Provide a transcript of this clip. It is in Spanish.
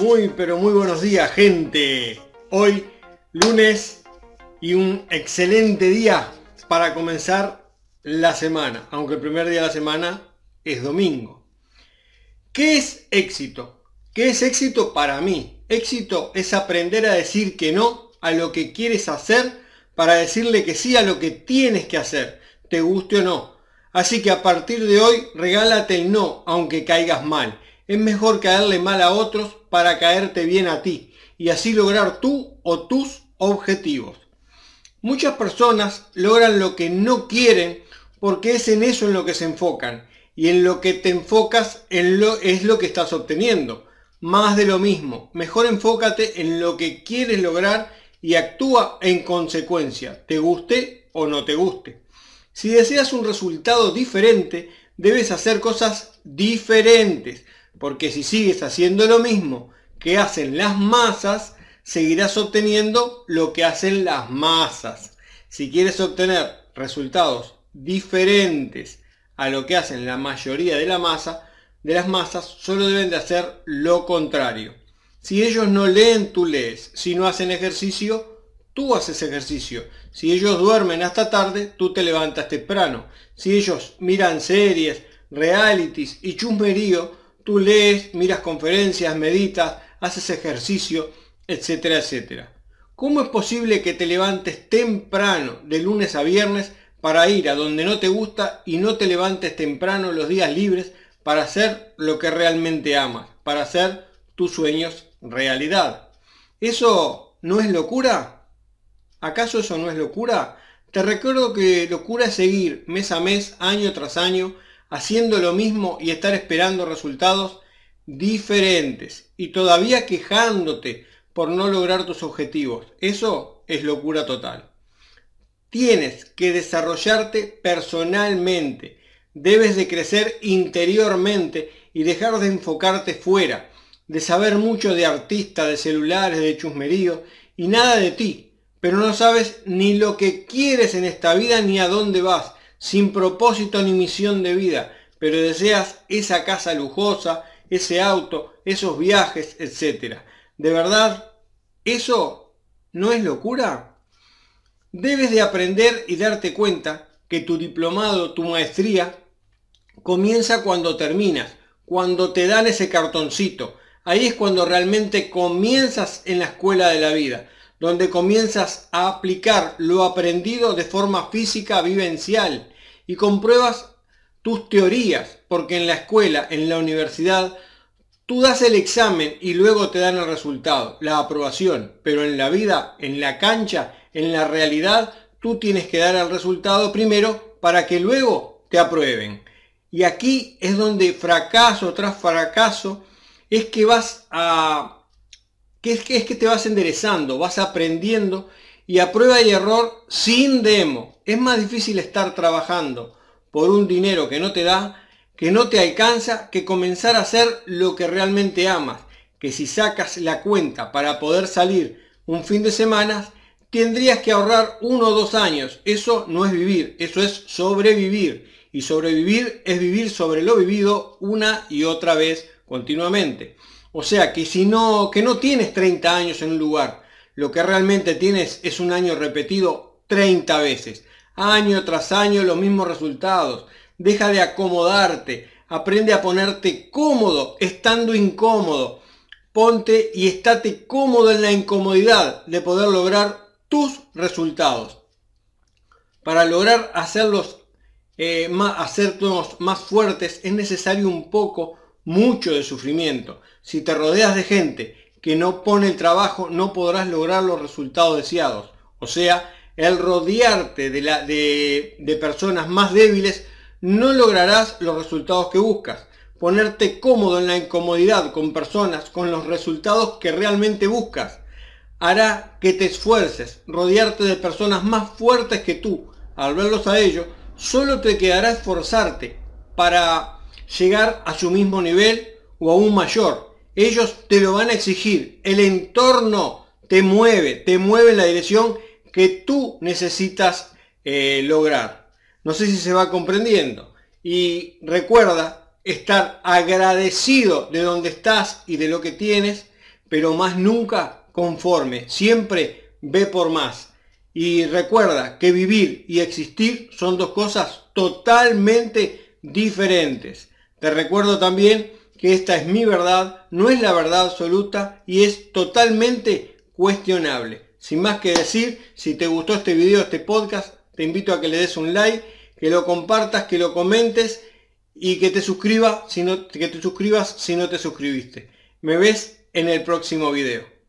Muy, pero muy buenos días, gente. Hoy, lunes y un excelente día para comenzar la semana, aunque el primer día de la semana es domingo. ¿Qué es éxito? ¿Qué es éxito para mí? Éxito es aprender a decir que no a lo que quieres hacer para decirle que sí a lo que tienes que hacer, te guste o no. Así que a partir de hoy regálate el no, aunque caigas mal. Es mejor caerle mal a otros para caerte bien a ti y así lograr tú o tus objetivos. Muchas personas logran lo que no quieren porque es en eso en lo que se enfocan y en lo que te enfocas en lo, es lo que estás obteniendo. Más de lo mismo, mejor enfócate en lo que quieres lograr y actúa en consecuencia, te guste o no te guste. Si deseas un resultado diferente, debes hacer cosas diferentes porque si sigues haciendo lo mismo que hacen las masas, seguirás obteniendo lo que hacen las masas. Si quieres obtener resultados diferentes a lo que hacen la mayoría de la masa, de las masas, solo deben de hacer lo contrario. Si ellos no leen, tú lees. Si no hacen ejercicio, tú haces ejercicio. Si ellos duermen hasta tarde, tú te levantas temprano. Si ellos miran series, realities y chusmerío, Tú lees, miras conferencias, meditas, haces ejercicio, etcétera, etcétera. ¿Cómo es posible que te levantes temprano de lunes a viernes para ir a donde no te gusta y no te levantes temprano los días libres para hacer lo que realmente amas, para hacer tus sueños realidad? ¿Eso no es locura? ¿Acaso eso no es locura? Te recuerdo que locura es seguir mes a mes, año tras año, haciendo lo mismo y estar esperando resultados diferentes y todavía quejándote por no lograr tus objetivos. Eso es locura total. Tienes que desarrollarte personalmente. Debes de crecer interiormente y dejar de enfocarte fuera, de saber mucho de artistas, de celulares, de chusmerío y nada de ti. Pero no sabes ni lo que quieres en esta vida ni a dónde vas sin propósito ni misión de vida, pero deseas esa casa lujosa, ese auto, esos viajes, etc. ¿De verdad eso no es locura? Debes de aprender y darte cuenta que tu diplomado, tu maestría, comienza cuando terminas, cuando te dan ese cartoncito. Ahí es cuando realmente comienzas en la escuela de la vida donde comienzas a aplicar lo aprendido de forma física vivencial y compruebas tus teorías, porque en la escuela, en la universidad, tú das el examen y luego te dan el resultado, la aprobación, pero en la vida, en la cancha, en la realidad, tú tienes que dar el resultado primero para que luego te aprueben. Y aquí es donde fracaso tras fracaso es que vas a que es, que es que te vas enderezando, vas aprendiendo y a prueba y error sin demo. Es más difícil estar trabajando por un dinero que no te da, que no te alcanza, que comenzar a hacer lo que realmente amas. Que si sacas la cuenta para poder salir un fin de semana, tendrías que ahorrar uno o dos años. Eso no es vivir, eso es sobrevivir. Y sobrevivir es vivir sobre lo vivido una y otra vez continuamente. O sea que si no, que no tienes 30 años en un lugar, lo que realmente tienes es un año repetido 30 veces. Año tras año los mismos resultados. Deja de acomodarte. Aprende a ponerte cómodo estando incómodo. Ponte y estate cómodo en la incomodidad de poder lograr tus resultados. Para lograr hacerlos, eh, más, fuertes es necesario un poco mucho de sufrimiento. Si te rodeas de gente que no pone el trabajo, no podrás lograr los resultados deseados. O sea, el rodearte de, la, de, personas más débiles, no lograrás los resultados que buscas. Ponerte cómodo en la incomodidad con personas con los resultados que realmente buscas hará que te esfuerces. Rodearte de personas más fuertes que tú. Al verlos a ellos, solo te quedará esforzarte para llegar a su mismo nivel o aún mayor. Ellos te lo van a exigir. El entorno te mueve, te mueve en la dirección que tú necesitas eh, lograr. No sé si se va comprendiendo. Y recuerda estar agradecido de donde estás y de lo que tienes, pero más nunca conforme. Siempre ve por más. Y recuerda que vivir y existir son dos cosas totalmente diferentes. Te recuerdo también que esta es mi verdad, no es la verdad absoluta y es totalmente cuestionable. Sin más que decir, si te gustó este video, este podcast, te invito a que le des un like, que lo compartas, que lo comentes y que te suscribas si no, que te suscribas si no te suscribiste. Me ves en el próximo video.